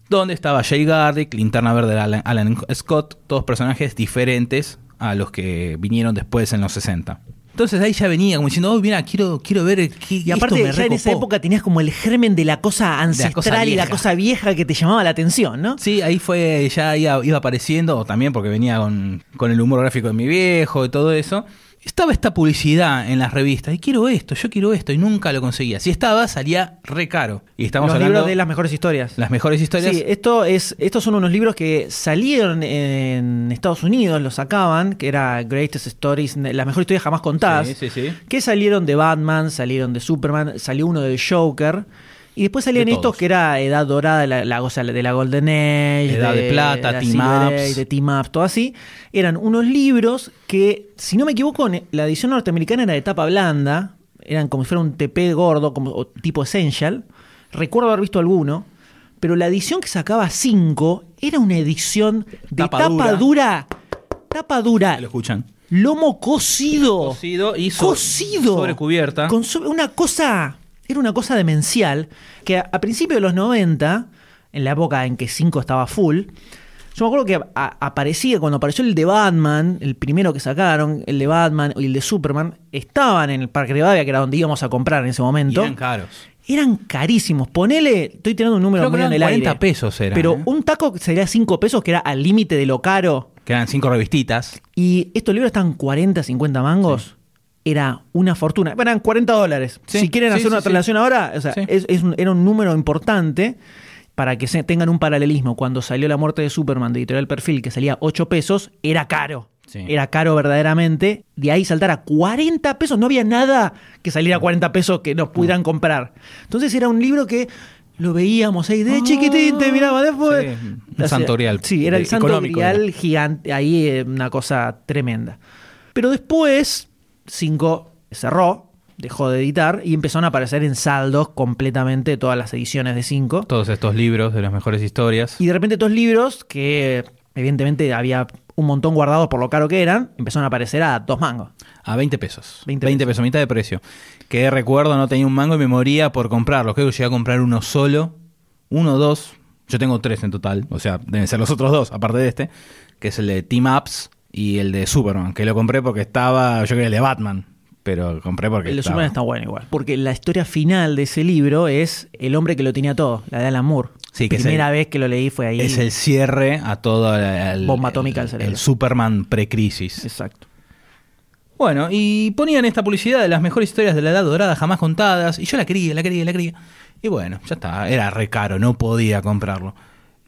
Donde estaba Jay Garrick, Linterna Verde de Alan, Alan Scott, todos personajes diferentes a los que vinieron después en los 60. Entonces ahí ya venía como diciendo, oh, mira, quiero, quiero ver qué Y aparte, esto me ya en esa recopó". época tenías como el germen de la cosa ancestral cosa y la cosa vieja que te llamaba la atención, ¿no? Sí, ahí fue, ya iba, iba apareciendo, también porque venía con, con el humor gráfico de mi viejo y todo eso. Estaba esta publicidad en las revistas, y quiero esto, yo quiero esto, y nunca lo conseguía. Si estaba, salía re caro. Y estamos Los hablando libros de las mejores historias. las mejores historias. Sí, esto es, estos son unos libros que salieron en Estados Unidos, los sacaban, que era Greatest Stories, las mejores historias jamás contadas. Sí, sí, sí. Que salieron de Batman, salieron de Superman, salió uno del Joker. Y después salían De estos que era Edad Dorada, la, la, o sea, de la Golden Age, Edad de Plata, la Team Ups. De Team Ups, todo así. Eran unos libros que, si no me equivoco, la edición norteamericana era de tapa blanda, eran como si fuera un TP gordo, como o tipo Essential. Recuerdo haber visto alguno, pero la edición que sacaba 5 era una edición de Tapa tapa, dura. Tapa dura. Lo escuchan. Lomo cocido. Cocido y so- cocido. sobre cubierta. Con una cosa. Era una cosa demencial. Que a, a principios de los 90, en la época en que 5 estaba full. Yo me acuerdo que a- aparecía, cuando apareció el de Batman, el primero que sacaron, el de Batman y el de Superman, estaban en el Parque de Bavia, que era donde íbamos a comprar en ese Y momento. eran caros. eran carísimos. Ponele, estoy tirando un número Creo que muy en eran el 40 aire. pesos eran, Pero ¿eh? un taco sería 5 pesos, que era al límite de lo caro. Que eran cinco revistitas. Y estos libros están 40, 50 mangos. Era una fortuna. Eran 40 dólares. Sí, si quieren sí, hacer una sí. traslación ahora, o sea, es- es un- era un número importante para que se tengan un paralelismo. Cuando salió La muerte de Superman de Editorial Perfil, que salía 8 pesos, era caro. Era caro verdaderamente. De ahí saltar a 40 pesos. No había nada que saliera a 40 pesos que nos pudieran comprar. Entonces era un libro que lo veíamos ahí de chiquitín, te miraba después. Un O sea, santo grial Sí, era el santo económico grial era. gigante. Ahí eh, una cosa tremenda. Pero después, 5 cerró, dejó de editar y empezaron a aparecer en saldos completamente todas las ediciones de 5. Todos estos libros de las mejores historias. Y de repente estos libros, que evidentemente había un montón guardados por lo caro que eran, empezaron a aparecer a dos mangos. A 20 pesos. 20 20, pesos. pesos, mitad de precio. Que recuerdo no tenía un mango y me moría por comprarlo. Creo que llegué a comprar uno solo. Uno o dos. Yo tengo tres en total. O sea, deben ser los otros dos, aparte de este. Que es el de Team Ups y el de Superman. Que lo compré porque estaba. Yo quería el de Batman. Pero lo compré porque. El de estaba. Superman está bueno igual. Porque la historia final de ese libro es el hombre que lo tenía todo, la de Alan Moore. Sí, que es Primera el- vez que lo leí fue ahí. Es el cierre a todo el, Bomba atómica el- cerebro. el Superman pre-crisis. Exacto. Bueno, y ponían esta publicidad de las mejores historias de la Edad Dorada jamás contadas, y yo la quería, la quería, la quería. Y bueno, ya está, era re caro, no podía comprarlo.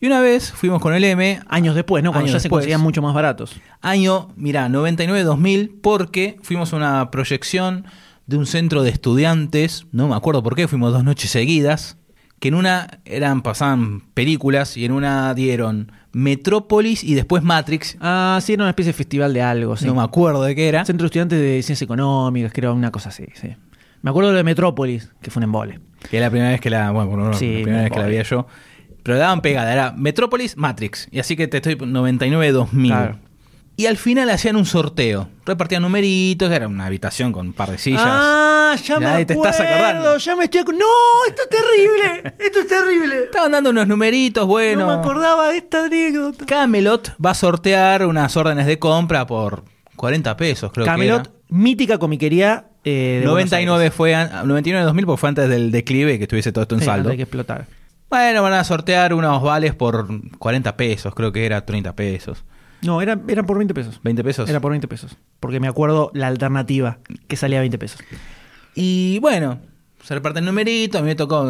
Y una vez fuimos con el M, Años después, ¿no? Cuando ya se después. conseguían mucho más baratos. año, mirá, 99-2000, porque fuimos a una proyección de un centro de estudiantes, no me acuerdo por qué, fuimos dos noches seguidas, que en una eran pasaban películas y en una dieron Metrópolis y después Matrix, Ah, sí, era una especie de festival de algo, sí. no me acuerdo de qué era. Centro de Estudiantes de Ciencias Económicas, era una cosa así, sí. Me acuerdo de Metrópolis, que fue un embole. Que es la primera vez que la, bueno, no, Sí, la primera vez que la veía yo. Pero daban pegada, era Metrópolis, Matrix. Y así que te estoy 99-2000. Claro. Y al final hacían un sorteo. Repartían numeritos, era una habitación con un par de sillas. Ah, ya me ahí te acuerdo, estás acordando. ya me estoy ¡No! ¡Esto es terrible! ¡Esto es terrible! Estaban dando unos numeritos, bueno. No me acordaba de esta anécdota. Camelot va a sortear unas órdenes de compra por 40 pesos, creo Camelot, que mítica comiquería eh, de Buenos 99 Aires. fue a- 99-2000 porque fue antes del declive que estuviese todo esto en Sí, saldo. de que explotar. Bueno, van a sortear unos vales por 40 pesos, creo que era 30 pesos. No, era, era por 20 pesos. 20 pesos. Era por 20 pesos. Porque me acuerdo la alternativa, que salía a 20 pesos. Y bueno, se reparten numeritos. A mí me tocó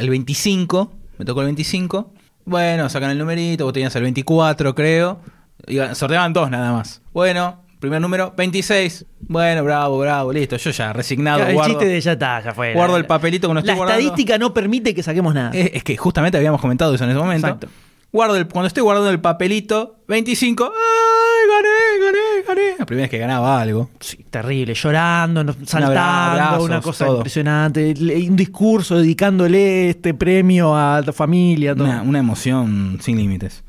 el 25. Me tocó el 25. Bueno, sacan el numerito. Vos tenías el 24, creo. Y sorteaban dos nada más. Bueno, primer número, 26. Bueno, bravo, bravo, listo. Yo ya resignado. el guardo, chiste de ya está, ya fue. guardo La- el papelito que no estoy La guardando. estadística no permite que saquemos nada. Es, es que justamente habíamos comentado eso en ese momento. Exacto. Guardo el, cuando estoy guardando el papelito, 25. ¡Ay, gané, gané, gané! La primera vez que ganaba algo. Sí, terrible, llorando, saltando, abrazos, una cosa todo. impresionante. Un discurso dedicándole este premio a tu familia. Todo. Una, una emoción sin límites.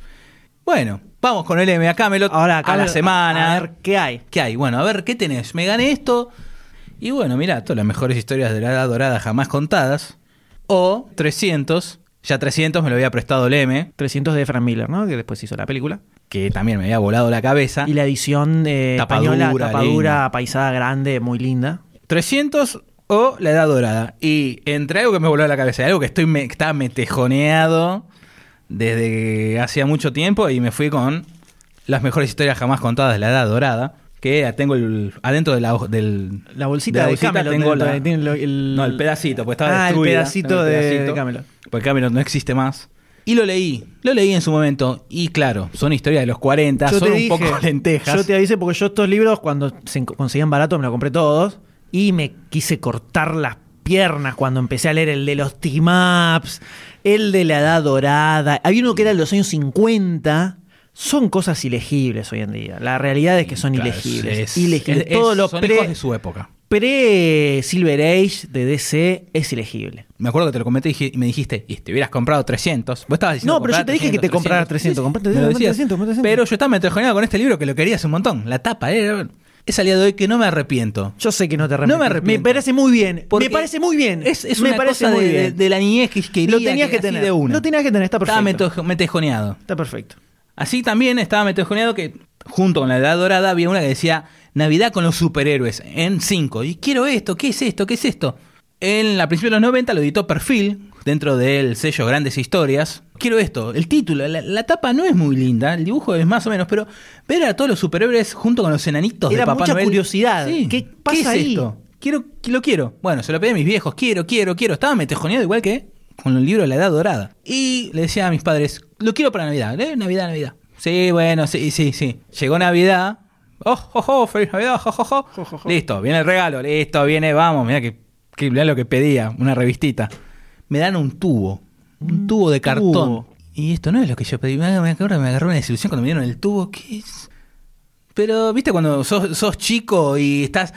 Bueno, vamos con el M a Camelot Ahora, a la semana. A ver, ¿qué hay? ¿Qué hay? Bueno, a ver, ¿qué tenés? Me gané esto. Y bueno, mira, todas las mejores historias de la Edad Dorada jamás contadas. O 300. Ya 300 me lo había prestado el M, 300 de Frank Miller, ¿no? Que después hizo la película. que también me había volado la cabeza. Y la edición eh, Tapadura, española, tapadura, linda. paisada grande, muy linda. 300 o la Edad Dorada. Y entre algo que me voló la cabeza y algo que estoy me, que estaba metejoneado desde hacía mucho tiempo y me fui con las mejores historias jamás contadas de la Edad Dorada. Que tengo el, adentro de la, del, La bolsita la de bolsita Camelot, tengo la- de- tiene lo- el- No, el pedacito, pues estaba Ah, el destruida. pedacito Tengo el de- pedacito, de Camelot. Porque Camelot no existe más. Y lo leí, lo leí en su momento. Y claro, son historias de los 40, Yo son un dije, poco lentejas. Yo te avisé porque yo estos libros, cuando se conseguían barato, me los compré todos. Y me quise cortar las piernas cuando empecé a leer el de los team-ups, el de la Edad Dorada. Había uno que era de los años 50. Son cosas ilegibles hoy en día. La realidad es que son Claro, ilegibles. es- ilegibles. es- Todo lo son pre- hijos de su época. pre-Silver Age de DC es ilegible. Me acuerdo que te lo comenté y me dijiste, y te hubieras comprado 300. Vos estabas diciendo No, pero yo te dije que te compraras 300. Comprate Me lo 300, decías. 300, 300. Pero yo estaba metejoneado con este libro que lo quería hace un montón. La tapa, eh, es al día de hoy que no me arrepiento. Yo sé que no te arrepientes. No me arrepiento. parece muy bien. Porque me parece muy bien. Es, es me una parece cosa muy de, bien. de la niñez que quería Lo tenías que así tener. de una. Lo tenías que tener, está Estaba perfecto. meto- metejoneado. Está perfecto. Así también estaba metejoneado que junto con la Edad Dorada había una que decía Navidad con los superhéroes en 5. Y quiero esto, ¿qué es esto? ¿Qué es esto? En la principio de los 90 lo editó Perfil, dentro del sello Grandes Historias. Quiero esto, el título, la, la tapa no es muy linda, el dibujo es más o menos, pero ver a todos los superhéroes junto con los enanitos Era de Papá mucha Noel. curiosidad. ¿Qué pasa es ahí? esto? Quiero, lo quiero. Bueno, se lo pedí a mis viejos, quiero, quiero, quiero. Estaba metejoneado igual que con el libro de la Edad Dorada. Y le decía a mis padres, lo quiero para Navidad, ¿eh? Navidad, Navidad. Sí, bueno, sí, sí, sí. Llegó Navidad. Oh, oh, oh, feliz Navidad, jo, jo, jo. Listo, viene el regalo, listo, viene, vamos, mira que, que mirá lo que pedía, una revistita. Me dan un tubo, un tubo de cartón. tubo. Y esto no es lo que yo pedí. Me, agarró una desilusión cuando me dieron el tubo. ¿Qué es? Pero, ¿viste cuando sos, sos chico y estás.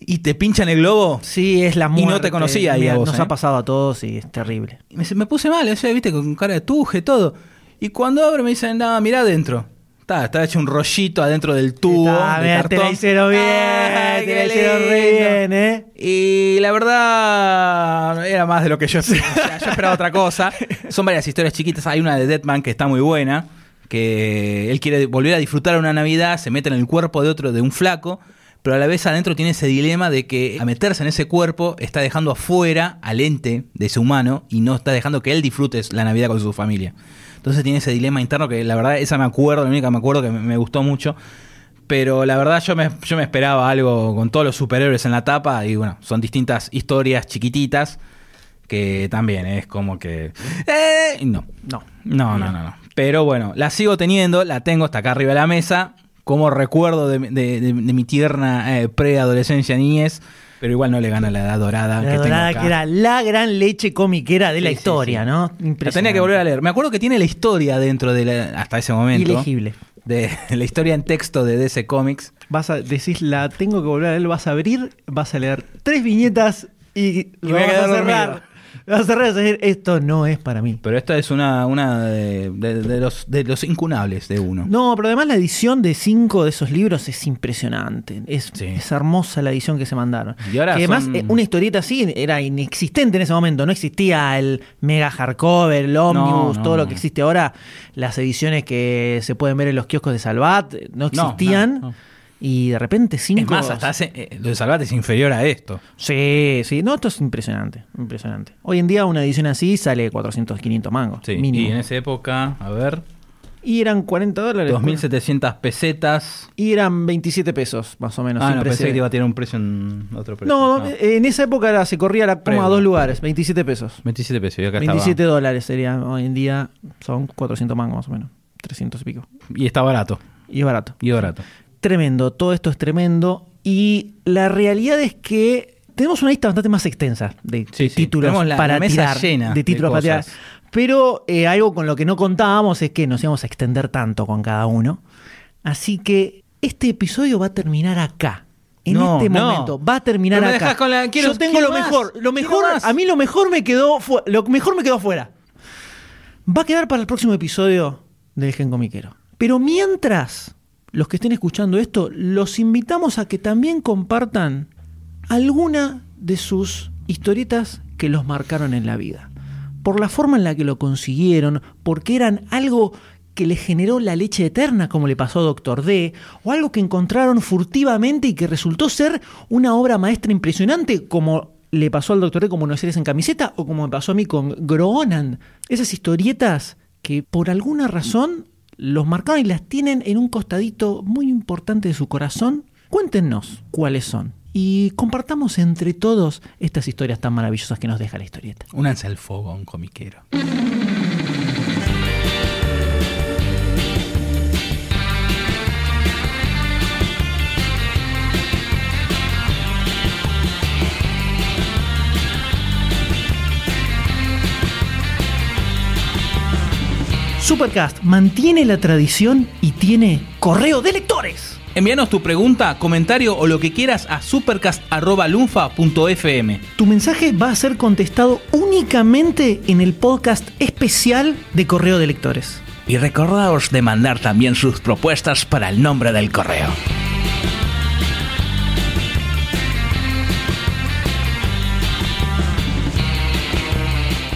y te pinchan el globo? Sí, es la Y no muerte. te conocía Mira, vos, Nos ¿eh? ha pasado a todos y es terrible. Me, me puse mal, o sea, viste, con cara de tuje, todo. Y cuando abro me dicen, no, mirá adentro. Está, está hecho un rollito adentro del tubo. Ah, de mira, te la cartón. hicieron bien, Ay, te la hicieron re bien, ¿eh? Y la verdad era más de lo que yo esperaba. O sea, yo esperaba otra cosa. Son varias historias chiquitas. Hay una de Deadman que está muy buena. Que él quiere volver a disfrutar una Navidad, se mete en el cuerpo de otro, de un flaco. Pero a la vez adentro tiene ese dilema de que a meterse en ese cuerpo está dejando afuera al ente de ese humano y no está dejando que él disfrute la Navidad con su familia. Entonces tiene ese dilema interno que la verdad, esa me acuerdo, la única que me acuerdo que me, me gustó mucho. Pero la verdad yo me, yo me esperaba algo con todos los superhéroes en la tapa y bueno, son distintas historias chiquititas que también es como que... ¡Eh! No, No. no, no, no, no. Pero bueno, la sigo teniendo, la tengo hasta acá arriba de la mesa, como recuerdo de, de- de- de mi tierna eh, preadolescencia niñez, pero igual no le gana la edad dorada. La que tengo dorada acá. que era la gran leche comiquera de la Sí, historia, sí. ¿no? La tenía Impresionante. que volver a leer. Me acuerdo que tiene la historia dentro de la, hasta ese momento. Ilegible. De la historia en texto de DC Comics. Vas a decís, la tengo que volver a leer, vas a abrir, vas a leer tres viñetas y, Y lo voy a vas a cerrar. Vas a cerrar y vas a decir, esto no es para mí. Pero esta es una, una de, de- de los, de los incunables de uno. No, pero además la edición de cinco de esos libros es impresionante. Es, Sí. es hermosa la edición que se mandaron. Y ahora que además son- eh, una historieta así era inexistente en ese momento. No existía el mega hardcover, el omnibus, no, todo lo que existe ahora. Las ediciones que se pueden ver en los kioscos de Salvat no existían. Y de repente cinco... Es más, hasta hace, eh, lo de Salvat es inferior a esto. Sí, sí. No, esto es impresionante. Impresionante. Hoy en día una edición así sale 400, 500 mangos. Sí, mínimo. Y en esa época, a ver, Y eran 40 dólares. 2.700 pesetas. Y eran 27 pesos, más o menos. ah, no, pensé que iba a tener un precio en otro precio. No, en esa época era- se corría la coma a dos lugares, 27 pesos. 27 pesos. Y acá 27 dólares sería, hoy en día son 400 mangos más o menos, 300 y pico. Y está barato. Y es barato. Y barato. Tremendo, todo esto es tremendo. Y la realidad es que tenemos una lista bastante más extensa de, Sí, de sí, títulos la- para la tirar. llena de de títulos para tirar. Pero eh, algo con lo que no contábamos es que nos íbamos a extender tanto con cada uno. Así que este episodio va a terminar acá. En No, este no. momento va a terminar Pero me acá. con la- quiero- Yo tengo lo más, mejor. Lo mejor, a mí lo mejor me quedó lo mejor me quedó afuera. Va a quedar para el próximo episodio del Gen Comiquero. Pero mientras los que estén escuchando esto, los invitamos a que también compartan alguna de sus historietas que los marcaron en la vida. Por la forma en la que lo consiguieron, porque eran algo que les generó la leche eterna, como le pasó a Doctor D, o algo que encontraron furtivamente y que resultó ser una obra maestra impresionante, como le pasó al Doctor D con Buenos Aires en camiseta, o como me pasó a mí con Gronan. Esas historietas que por alguna razón los marcaron y las tienen en un costadito muy importante de su corazón. Cuéntenos cuáles son. Y compartamos entre todos estas historias tan maravillosas que nos deja la historieta. Únanse al fuego un comiquero. Supercast mantiene la tradición y tiene correo de lectores. Envíanos tu pregunta, comentario o lo que quieras a supercast.lunfa.fm. Tu mensaje va a ser contestado únicamente en el podcast especial de correo de lectores. Y recordaos de mandar también sus propuestas para el nombre del correo.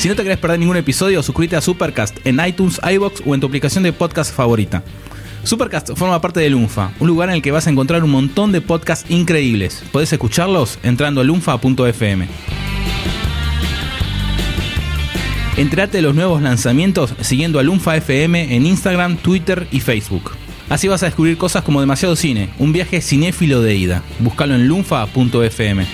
Si no te querés perder ningún episodio, suscríbete a Supercast en iTunes, iBox o en tu aplicación de podcast favorita. Supercast forma parte de Lunfa, un lugar en el que vas a encontrar un montón de podcasts increíbles. Podés escucharlos entrando a lunfa.fm. Entrate de los nuevos lanzamientos siguiendo a Lunfa FM en Instagram, Twitter y Facebook. Así vas a descubrir cosas como Demasiado Cine, un viaje cinéfilo de ida. Búscalo en lunfa.fm.